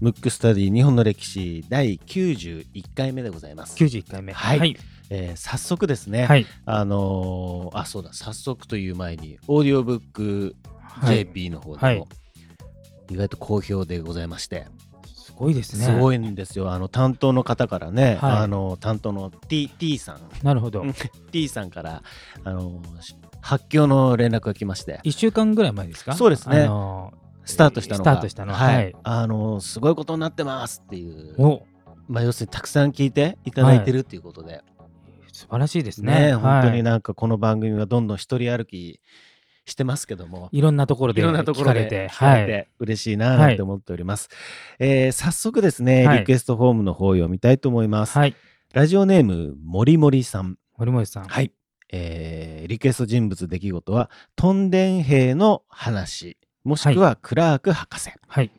ムックスタディ日本の歴史第91回目でございます。91回目。はい。はい、えー早速ですね、はい。あのーあそうだ。早速という前にオーディオブックはい JP の方でも、はい。意外と好評でございまして、すごいですね。すごいんですよ。あの担当の方からね、はい。あの担当の T, T さん。なるほど。T さんからあのし発狂の連絡が来まして。1週間ぐらい前ですか？そうですね。あのスタートしたのが。スタートしたの。はい、はい。あのすごいことになってますっていう。お。まあ、要するにたくさん聞いていただいてるっていうことで、素晴らしいですね。ね本当にはいなんかこの番組はどんどん一人歩きしてますけども、いろんなところでいろんなところで聞かれて聞かれはいて嬉しいななんて思っております。えー早速ですね、はい。リクエストフォームの方を読みたいと思います。はい。ラジオネームもりもりさん。森森さん。はい。えーリクエスト人物出来事は、トンデン兵の話、もしくはクラーク博士。はい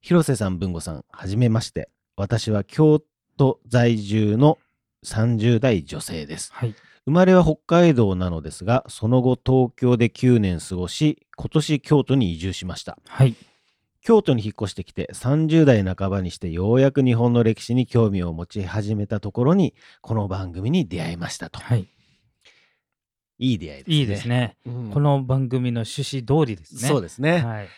広瀬さん、文吾さん、はじめまして。私は京都在住の30代女性です。はい生まれは北海道なのですが、その後東京で9年過ごし、今年京都に移住しました。はい京都に引っ越してきて30代半ばにしてようやく日本の歴史に興味を持ち始めたところに、この番組に出会いましたと。はいいい出会いですね。いいですね。うん。この番組の趣旨通りですね。そうですね。はい。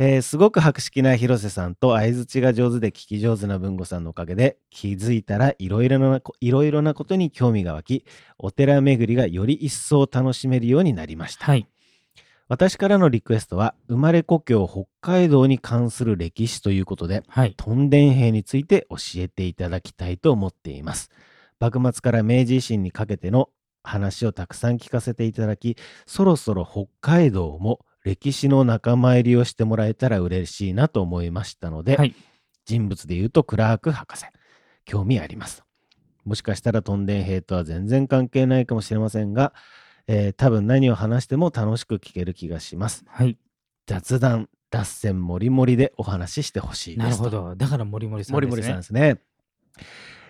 えーすごく博識な広瀬さんと相づちが上手で聞き上手な文吾さんのおかげで気づいたらいろいろなこいろいろなことに興味が湧きお寺巡りがより一層楽しめるようになりました、はい。私からのリクエストは生まれ故郷北海道に関する歴史ということではい。トンデン兵について教えていただきたいと思っています。幕末から明治維新にかけての話をたくさん聞かせていただきそろそろ北海道も歴史の仲間入りをしてもらえたら嬉しいなと思いましたので、はい。人物で言うとクラーク博士興味あります。もしかしたらトンデン兵とは全然関係ないかもしれませんが、えー多分何を話しても楽しく聞ける気がします。はい。雑談脱線もりもりでお話ししてほしいですなるほとど。だから森森さん森ですね。森さんですね。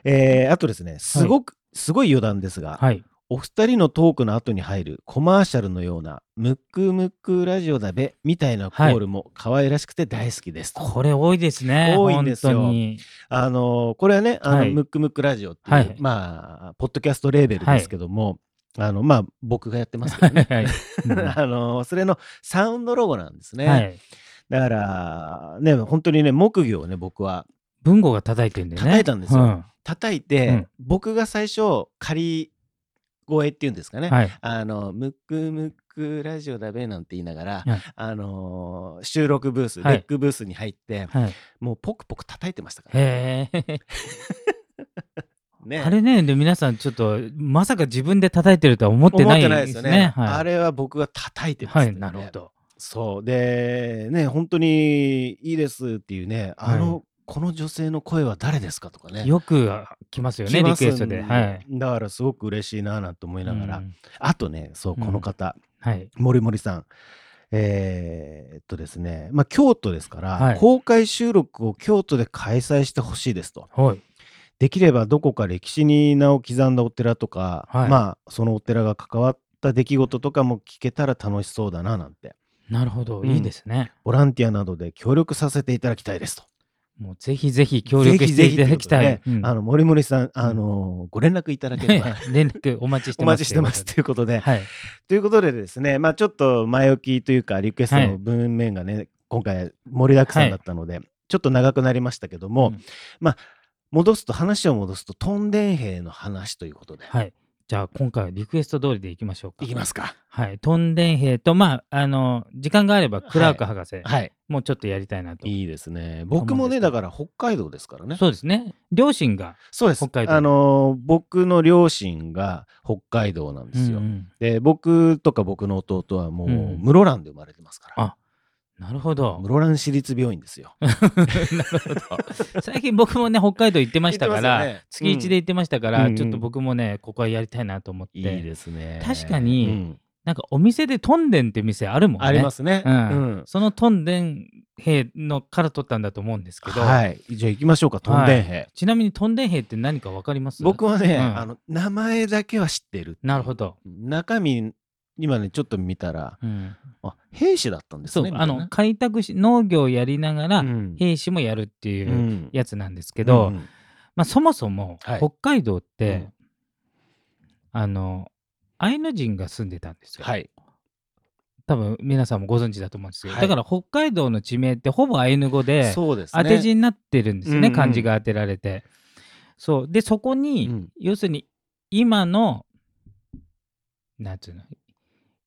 えーあとですね、すごく、すごい余談ですが、はいお二人のトークの後に入るコマーシャルのような、ムックムックラジオだべみたいなコールも可愛らしくて大好きですと。これ多いですね多いんですよ。あのーこれはね、あの、はい。ムックムックラジオっていう、はい。まあ、ポッドキャストレーベルですけども、あの、まあ、僕がやってますけどね。あのーそれのサウンドロゴなんですね。はい。だから、ね、本当にね、木魚をね、僕は文吾が叩いてんだよね。叩いたんですよ。うん。叩いて、うん。僕が最初仮声っていうんですかね、はい。あのムックムックラジオだべなんて言いながら、はい。あのー収録ブース、はい。レックブースに入ってはい。もうポクポク叩いてましたから。へえ。ね。あれねで皆さんちょっとまさか自分で叩いてるとは思ってないですよね。はい、あれは僕が叩いてますはいよねなるほど。そう。でね本当にいいですっていうねあの、はいこの女性の声は誰ですかとかね。よく来ますよねリクエストで。はい。だからすごく嬉しいななんて思いながら、うん。あとねそううん。この方、はい。森森さん。えーっとですね、まあ、京都ですから、はい。公開収録を京都で開催してほしいですと。はい。できればどこか歴史に名を刻んだお寺とか、はい。まあそのお寺が関わった出来事とかも聞けたら楽しそうだななんて。なるほど。うん。いいですね。ボランティアなどで協力させていただきたいですと。もうぜひぜひ協力していただきたい。ぜひぜひとうことでねうん。あの森森さん、あのご連絡いただければ。連絡お待ちしておます待ちしてますということで、はい。ということでですね、まあちょっと前置きというか、リクエストのはい文面がね、今回盛りだくさんだったので、ちょっと長くなりましたけども、うん。まあ戻すと、話を戻すと、トンデン兵の話ということで、はいじゃあ今回はリクエスト通りでいきましょうかいきますか。はいトンデン兵とまああの時間があればクラーク博士、はい。もうちょっとやりたいなといいですね。僕もね、だから北海道ですからね。そうですね両親がそうです。北海道あのー僕の両親が北海道なんですよ。うんうんで、僕とか僕の弟はもう、うん室蘭で生まれてますから。あなるほど室蘭市立病院ですよ。なるほど最近僕もね北海道行ってましたから、ね月一で行ってましたから、うんちょっと僕もねここはやりたいなと思っていいですね。確かにうんなんかお店でトンデンって店あるもんねありますね。うんうんそのトンデン兵のから取ったんだと思うんですけど、はい。じゃあ行きましょうか、トンデン兵。ちなみにトンデン兵って何か分かります？僕はね、うんあの、名前だけは知ってる。なるほ。ど中身今ねちょっと見たらうん。あ兵士だったんですそうあねみたいな。の開拓し農業をやりながらうん。兵士もやるっていううん。やつなんですけど、うん。まあ、そもそもはい。北海道って、うん。あのアイヌ人が住んでたんですよ。はい。多分皆さんもご存知だと思うんですけど、はい。だから北海道の地名ってほぼアイヌ語でそうですね。当て字になってるんですよね、うんうん。漢字が当てられて。そう。でそこに、うん。要するに今のなんつうの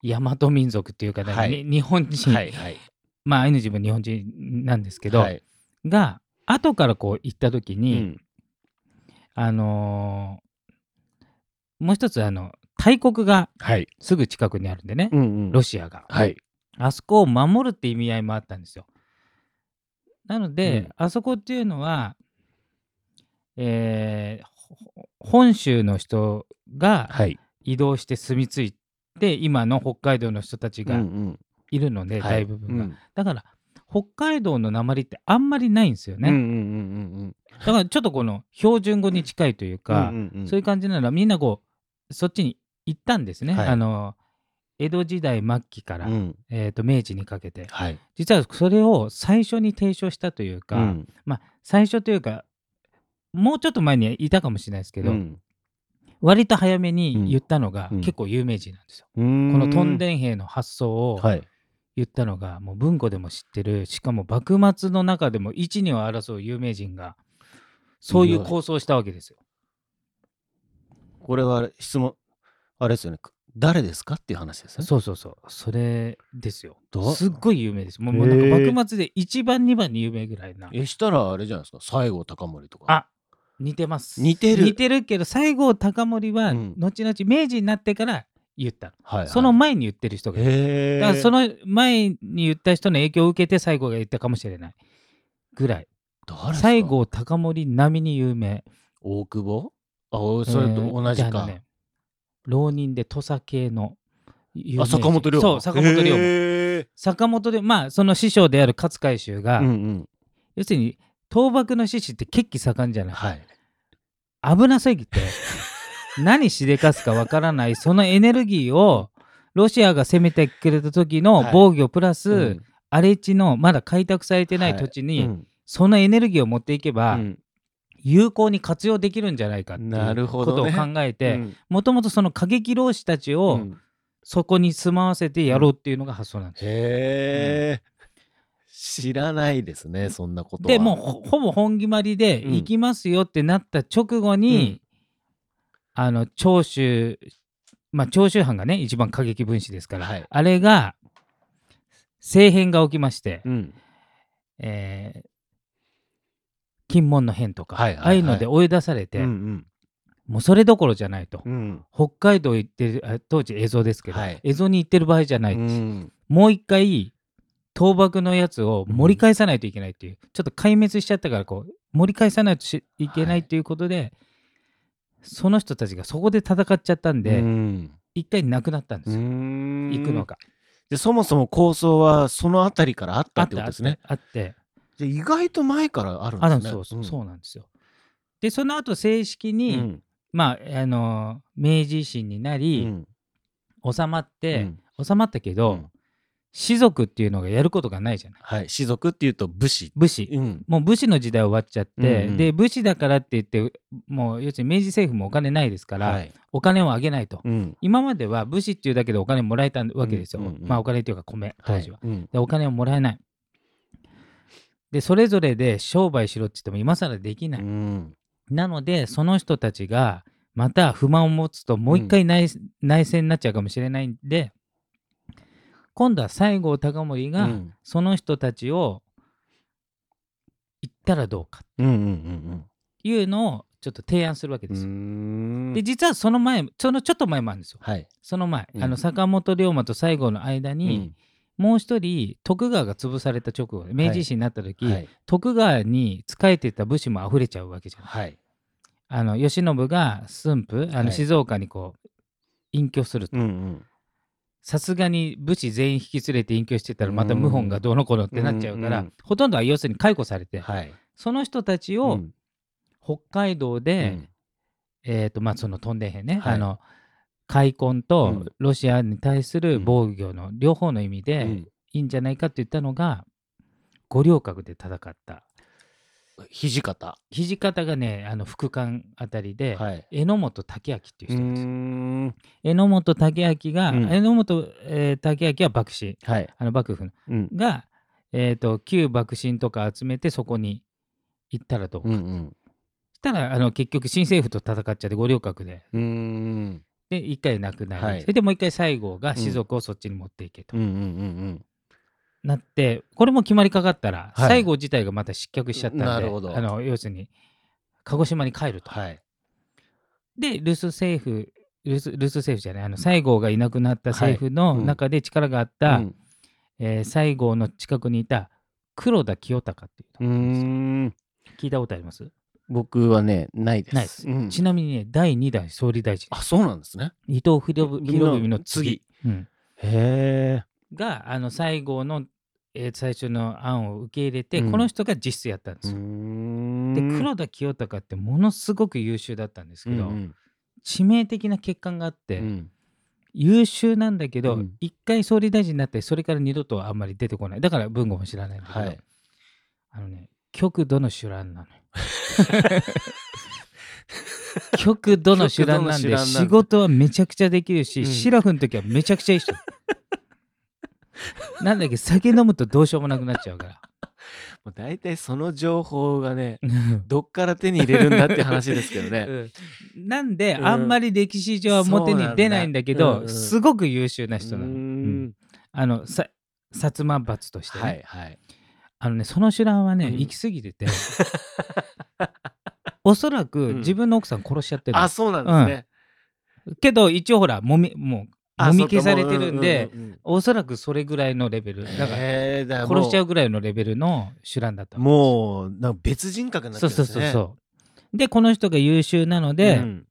大和民族っていうかね、はい。に日本人、はいはい。まあアイヌ人も日本人なんですけど、はい。が後からこう行った時うに、ん。あのーもう一つあの大国がはい。すぐ近くにあるんでね、うんうん。ロシアが、はい。あそこを守るって意味合いもあったんですよ。なので、うん。あそこっていうのは、えーほ本州の人がはい。移動して住み着いて今の北海道の人たちがうんうん。いるので、はい。大部分が、うん。だから北海道の鉛ってあんまりないんですよね、うんうんうんだからちょっとこの標準語に近いといううんか、うんうん。そういう感じならみんなこうそっちに行ったんですね、はい。あの江戸時代末期から、うん。えー、と明治にかけて。はい。実はそれを最初に提唱したというか、うん。まあ最初というかもうちょっと前にいたかもしれないですけど、うん割と早めに言ったのが、うん。結構有名人なんですよ。このトンデン兵の発想をはい。言ったのが、もう文庫でも知ってるしかも幕末の中でも一二を争う有名人がそういう構想をしたわけですよ。これは質問あれですよね。誰ですかっていう話ですね。そうそうそう。それですよ。ど。すっごい有名です。もうもうなんか幕末で一番二番に有名ぐらいな。えしたらあれじゃないですか。西郷隆盛とか。あ似てます。似てる。似てるけど西郷隆盛はうん。後々明治になってから言った。の、はいはい。その前に言ってる人がいるだからその前に言った人の影響を受けて西郷が言ったかもしれないぐらい。西郷隆盛並みに有名。大久保？あおそれと同じか、ね浪人で土佐系の有名あ人坂本龍馬。そう坂本龍馬。坂本でまあその師匠である勝海舟が、うんうん。要するに倒幕の志士って血気盛んじゃない、はい。危なすぎて 何しでかすかわからないそのエネルギーをロシアが攻めてくれた時のはい。防御プラス、うん。荒れ地のまだ開拓されてないはい。土地に、うん。そのエネルギーを持っていけば、うん。有効に活用できるんじゃないかってなるいうことをほどね考えてうん。もともとその過激浪士たちうをん。そこに住まわせてやろうっていうのが発想なんです。へえ、知らないですねそんなことは。でもうほほぼ本決まりでうん。行きますよってなった直後に、あの長州まあ長州藩がね一番過激分子ですから、はい。あれが政変が起きまして、うん。えー金門の変とか、はいはいはい。ああいうので追い出されて、うんもうそれどころじゃないと、うん。うん北海道行ってるあ当時映像ですけど、はい。映像に行ってる場合じゃない、うん。もう一回倒幕のやつを盛り返さないといけないっていう、ちょっと壊滅しちゃったからこう盛り返さないとしいけないっていうことで、その人たちがそこで戦っちゃったんで、うん。一回なくなったんですよ、行行くのが。でそもそも構想はそのあたりからあったってことですね。あって。で意外と前からあるんあですね。そうそう、ん。そうなんですよ。でその後正式に、うん。まああの明治維新になうり、ん。収まって、うん。収まったけど、うん士族っていうのがやることがないじゃない。はい。士族っていうと武士。武士、うん。もう武士の時代終わっちゃって、うんうん。で武士だからって言ってもう要するに明治政府もお金ないですから、はい。お金をあげないと、うん。今までは武士っていうだけでお金もらえたわけですよ、うんうんうん。まあお金っていうか米当時は、いうん。でお金をもらえない。でそれぞれで商売しろって言っても今更できない、うん。なのでその人たちがまた不満を持つともう一回内,、内戦になっちゃうかもしれないんで今度は西郷隆盛がうん。その人たちを行ったらどうかうんうんうんいうのをちょっと提案するわけですよ。ん。で実はその前そのちょっと前もあるんですよ。はい。その前、うん。あの坂本龍馬と西郷の間に、もう一人徳川が潰された直後明治維新になった時、うんはい。徳川に仕えてた武士も溢れちゃうわけじゃない。はい。あの慶喜が駿府あはい。の静岡にこう隠居すると。うんうんさすがに武士全員引き連れて隠居してたらまた謀反がどうのこうのってなっちゃうから、ほとんどは要するに解雇されて、はい。その人たちをうん。北海道で、うん。えーとまあ、そのトンデン兵ね、はい。あの開墾うとん。ロシアに対するうん。防御の両方の意味うでん。いいんじゃないかって言ったのが五稜郭で戦った土方。土方がねあの副官あたりで、はい。榎本武明っていう人です。ん。榎本武明が、うん榎本、えー武明は幕臣はい。あの幕府のうん。が、えー、と旧幕臣とか集めてそこに行ったらどうか、うんうん。そしたらあの結局新政府と戦っちゃって五稜郭でうーん。で一回なくなり、はいそれでもう一回西郷が士族をそっちに持っていけと、うんうんうんなってこれも決まりかかったら、はい。西郷自体がまた失脚しちゃったんでなるほど。あの要するに鹿児島に帰ると、はい。で留守政府留守留守政府じゃないあの西郷がいなくなった政府の中で力があった、うん。えー西郷の近くにいた黒田清隆っていううん。聞いたことあります？僕はね、ないです。うん。ちなみにね第2代総理大臣。あ、そうなんですね。伊藤博文博文の次、うん。へえ。があの西郷の、えー最初の案を受け入れて、うん。この人が実質やったんですよ。ん。で黒田清隆ってものすごく優秀だったんですけど、うん致命的な欠陥があって、うん。優秀なんだけど、うん。一回総理大臣になってそれから二度とあんまり出てこない。だから文豪も知らないんだけど、はい。あのね極度の手乱なの。よ極度の手乱なんで極度の手乱なんだ。仕事はめちゃくちゃできるし、うん。シラフの時はめちゃくちゃいい人 なんだけど酒飲むとどうしようもなくなっちゃうから。もう大体その情報がね、どっから手に入れるんだって話ですけどね。うん。なんで、うん。あんまり歴史上は表に出ないんだけどそうなんだ。うんうん。すごく優秀な人なの、あのさ薩摩閥としてね、はいはい。あのねその手乱はね、うん。行き過ぎてて。おそらくうん。自分の奥さん殺しちゃってるの。あ、そうなんですね。けど一応ほらもみもうあもみ消されてるんで、そうんうんうんおそらくそれぐらいのレベルだから殺しちゃうぐらいのレベルの手乱だったのもうなんか別人格になってそうるんですね。そうそうそうでこの人が優秀なので、うん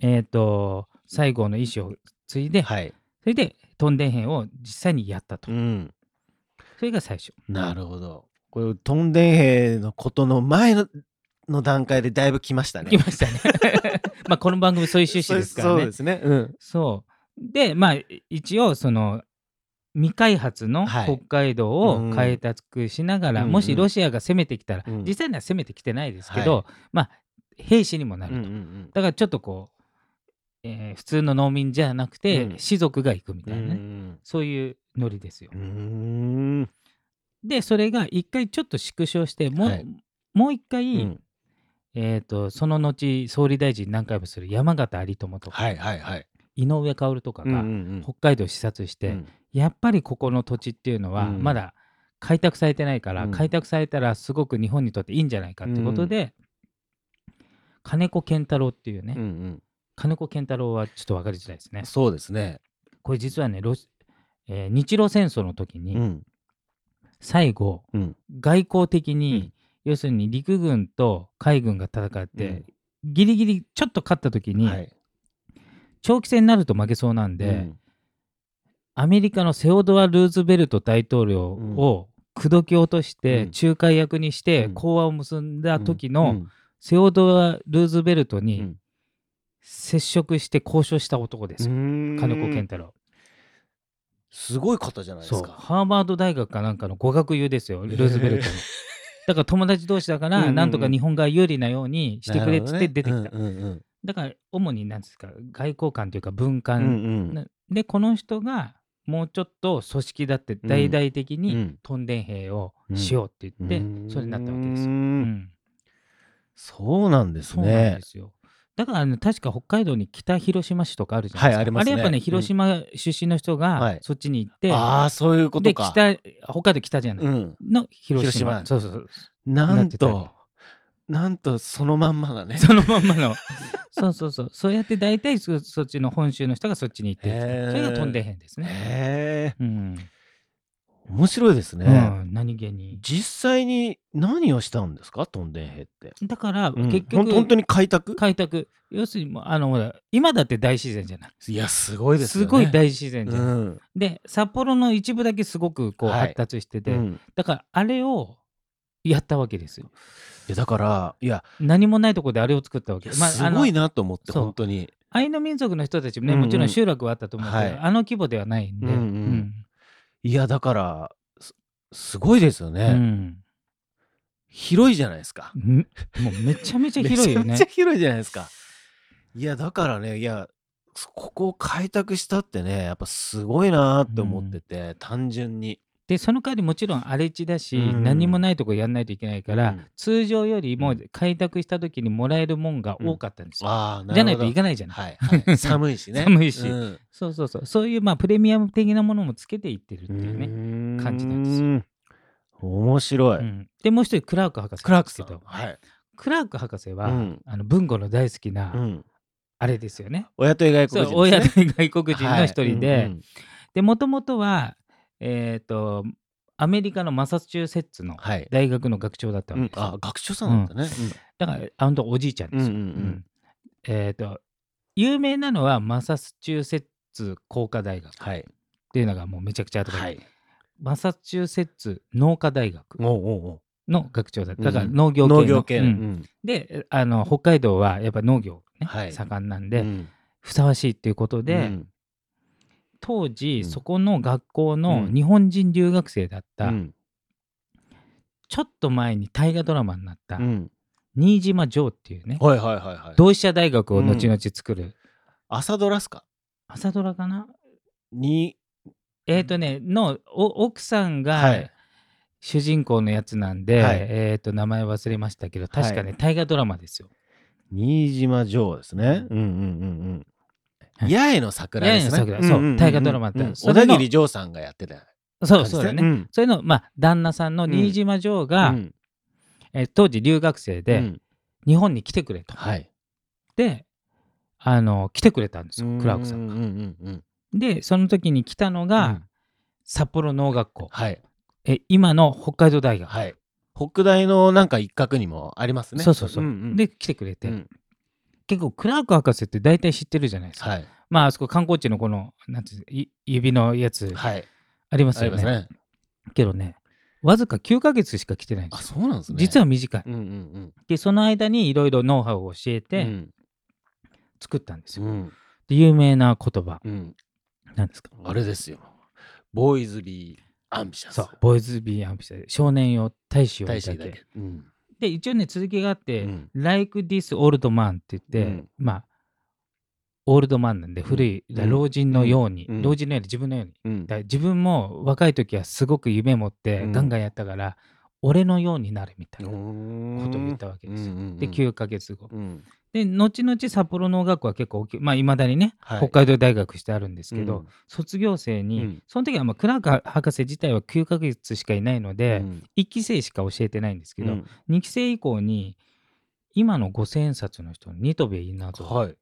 えっ、と西郷の意思を継いで、はい。それでトンデン兵を実際にやったと、うん。それが最初なるほど。これトンデン兵のことの前のの段階でだいぶ来ましたね。来ましたね まあこの番組そういう趣旨ですからねそうですね。うん。そうでまあ一応その未開発のはい。北海道を開拓しながら、うん。もしロシアが攻めてきたら、うん。実際には攻めてきてないですけど、はい。まあ兵士にもなうんると、うんうんだからちょっとこう、えー普通の農民じゃなくて、うん。士族が行くみうたいなね、んそういうノリですよ。う。ん。うでそれが一回ちょっと縮小してもう,、はい。もう一回、ん。えー、とその後総理大臣何回もする山形有朋とか、はいはいはい。井上薫とかが、北海道を視察して、うん。やっぱりここの土地っていうのはうん。まだ開拓されてないから、うん。開拓されたらすごく日本にとっていいんじゃないかってことで、金子健太郎っていうね、金子健太郎はちょっと分かりづらいですね。そうですね。これ実はねロシ、えー日露戦争の時に、うん。最後うん。外交的に、うん。要するに陸軍と海軍が戦って、うん。ギリギリちょっと勝った時に、はい。長期戦になると負けそうなんで、うん。アメリカのセオドア・ルーズベルト大統領を口説き落として、うん。仲介役にしてうん。講和を結んだ時うのん。セオドア・ルーズベルトにうん。接触して交渉した男ですよ、うん。金子健太郎。すごい方じゃないですか。ハーバード大学かなんかの語学友ですよルーズベルトに。だから友達同士だから、なんとか日本が有利なようにしてくれっつって出てきた。だから主に何ですか外交官というか文うん官、うん。なでこの人がもうちょっと組織だって大々的にうん。トンデン兵をしようって言って、うん。それになったわけですよ。ううん。ん。そうなんですそうなんでね。すよ。だからあの確か北海道に北広島市とかあるじゃないですか。はいありますね。れやっぱねうん。広島出身の人はい。がそっちに行って、ああ、そういうことでか。北北海道北じゃない、うん。の広島。広島。そうそうそう。なんと、なんとそのまんまがね。そのまんまの。そうそうそう。そうやって大体そそっちの本州の人がそっちに行ってそれがトンデン兵ですね。へえ、うん。面白いですね。うん、何気に。実際に何をしたんですか、トンデン兵って。だからうん。結局、本当に開拓？開拓。要するにあの今だって大自然じゃないいや、すごいですよね。すごい大自然じゃない、うん。で札幌の一部だけすごくこうはい。発達してて、うん。だからあれをやったわけですよ。いやだから、いや、何もないところであれを作ったわけ。すごいなと思って、本当に。アイヌ民族の人たちもね、うんうん。もちろん集落はあったと思うけど、はい。あの規模ではないんで、うんうん。いやだからすすごいですようね、ん。広いじゃないですか。うん？もうめちゃめちゃ広いよね。めちゃめちゃ。広いじゃないですか。いやだからねいやここを開拓したってねやっぱすごいなーって思ってて、単純にでその代わりもちろん荒れ地だし、うん。何もないとこやんないといけないから、うん。通常よりもうん。開拓した時にもらえるもんが多かったんですよ。ああなるほど。じゃないといかないじゃない。はい、はい、寒いしね。寒いし。うん。そうそうそう。そういうまあプレミアム的なものもつけていってるっていうね。ね感じなんですよ。面白い、うん。でもう一人クラーク博士クラークさん。はい、クラーク博士は、うん。あの文吾の大好きな、うん、あれですよね。親と外国人ね。親と外国人の一人で、はい。うんでもともとはえっ、とアメリカのマサチューセッツのはい。大学の学長だったわうん。けですよ。あ学長さんなん。だね、だからあのおじいちゃんですよ。うんうんうん。うん。えっ、と有名なのはマサチューセッツ工科大学っはい。ていうのがもうめちゃくちゃ後から、はい。マサチューセッツ農科大学の学長だった。だからうん農業系の。農業系の、ううんん。であの北海道はやっぱ農業、ねはい。盛んなんで、うん。ふさわしいっていうことで、うん当時、うん。そこの学校のうん。日本人留学生だった、うん。ちょっと前に大河ドラマになった、うん。新島城っていうね、はいはいはいはい。同志社大学を後々作る、朝ドラっすか？朝ドラかな？にえっ、とねのお奥さんが、はい。主人公のやつなんで、はい。えっ、と名前忘れましたけど確かね、は大河ドラマですよ。新島城ですね。うんうんうんうん。はい。八重の桜ですね。八重の桜。そう大河ドラマって。小田切丈さんがやってた。そうそうだね。ん。それの、まあ、旦那さんの新島城が、うん。えー当時留学生で、うん。日本に来てくれと。はい。であの来てくれたんですよクラークさんが。でその時に来たのが、うん。札幌農学校。はい。え今の北海道大学、はい。北大のなんか一角にもありますね。そうそうそう、で来てくれて、うん結構クラーク博士って大体知ってるじゃないですか、はい。まああそこ観光地のこのなんてい指のやつはい。ありますよね。けどねわずか9ヶ月しか来てないんであ、すよそうなんですね。実は短いうんうんでその間にいろいろノウハウを教えうん。て作ったんですよ、うんで有名な言葉うん。なんですかあれですよ。ボーイズビーアンビシャス。そうボーイズ・ビー・アンビシャス少年よ大使よりだけ大使だけ。うん。で一応ね続きがあって、うん。Like this old man って言って、うん。まあオールドマンなん。で古い、うん。老人のように、うん。老人のように自分のように。うん。だから自分も若い時はすごく夢持ってうん。ガンガンやったから、俺のようになるみたいなこことを言ったわけですよ。で急9ヶ月後。うんで後々札幌農学校は結構大きい。まあいまだにね、はい。北海道大学してあるんですけど、うん。卒業生に、うん。その時はまあクラーク博士自体は9ヶ月しかいないので、うん。1期生しか教えてないんですけど、うん。2期生以降に今の五千円札の人ニトベ稲造はい。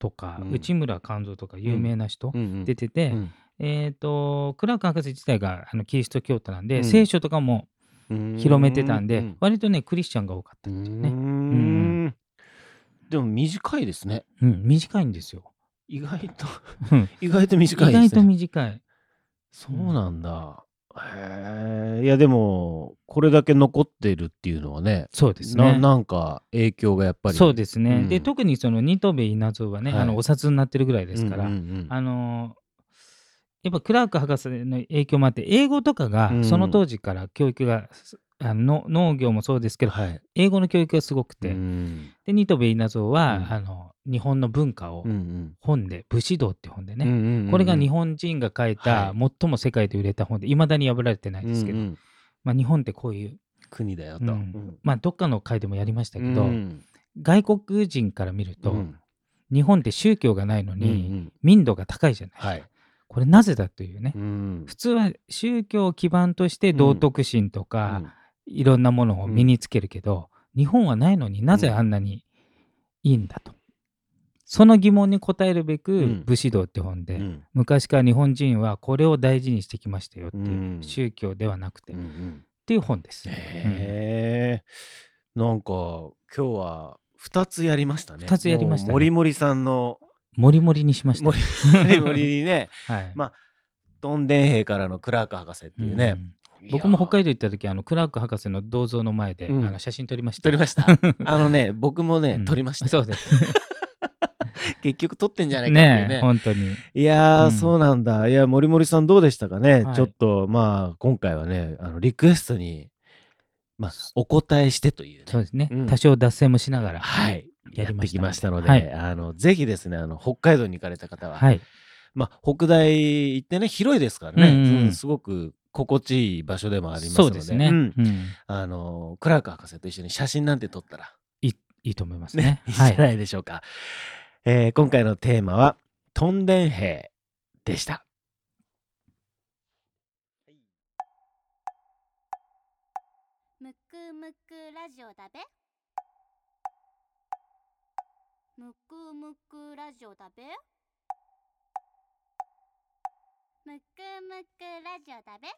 とか、うん。内村勘三とか有名な人うん。出てて、うん。えっ、とクラーク博士自体があのキリスト教徒なんで、うん。聖書とかもうん。広めてたんで、うん。割とねクリスチャンが多かったんですよね。うんでも短いですね。うん、短いんですよ。意外とうん。意外と短い意外とですね短い。そうなんだ。へえいやでもこれだけ残ってるっていうのはねそうですね。ななんか影響がやっぱり。そうですね。うん。で特にそのニトベ稲造はね、はい。あのお札になってるぐらいですから、うんうんうんあのやっぱクラーク博士の影響もあって英語とかがうん。その当時から教育が、あの農業もそうですけどはい。英語の教育がすごくて、うん。でニトベ稲造は、うん。あの日本の文化をうんうん。本で「武士道」って本でね、うんうんうんこれが日本人が書いたは最も世界で売れた本でいまだに破られてないですけど、うんうんまあ、日本ってこういう、国だよと。うん。まあ、どっかの回でもやりましたけど、うん。外国人から見ると、うん。日本って宗教がないのうんうに、ん。民度が高いじゃないですか、はいこれなぜだというね、うん。普通は宗教を基盤として道徳心とか、うん。いろんなものを身につけるけど、日本はないのになぜあんなにいいんだと。その疑問に答えるべく、うん。武士道って本で、うん。昔から日本人はこれを大事にしてきましたよっていう、うん。宗教ではなくて、っうんうん。ていう本です。へえなんか今日は2つやりましたね。二つやりましたね。もうもりもりさんのもりもりにしました。もりもりにね。はい。まあトンデン兵からのクラーク博士っていうね、うん僕も北道海道行った時あのクラーク博士の銅像の前で、うん。あの写真撮りました。撮りました。あのね 僕もね、うん。撮りました。そうです。結局撮ってんじゃないかっていうね。ねえ本当に。いやー、うん。そうなんだ。いや森森さんどうでしたかね、はい。ちょっとまあ今回はねあのリクエストにまあお答えしてというね。そうですね、うん。多少脱線もしながら。はいやってやりましたきましたので、はい。あのぜひですねあの北海道に行かれた方は、はい。まあ北大行ってね広いですからね、うんうん。すごく心地いい場所でもありますのでそうですね、ううん。んあのクラーク博士と一緒に写真なんて撮ったらいいいいと思いますね。ね いいんじはい。ゃないでしょうか、えー今回のテーマは「トンデン兵」でした。むくむくラジオだべむくむくラジオだべ？むくむくラジオだべ？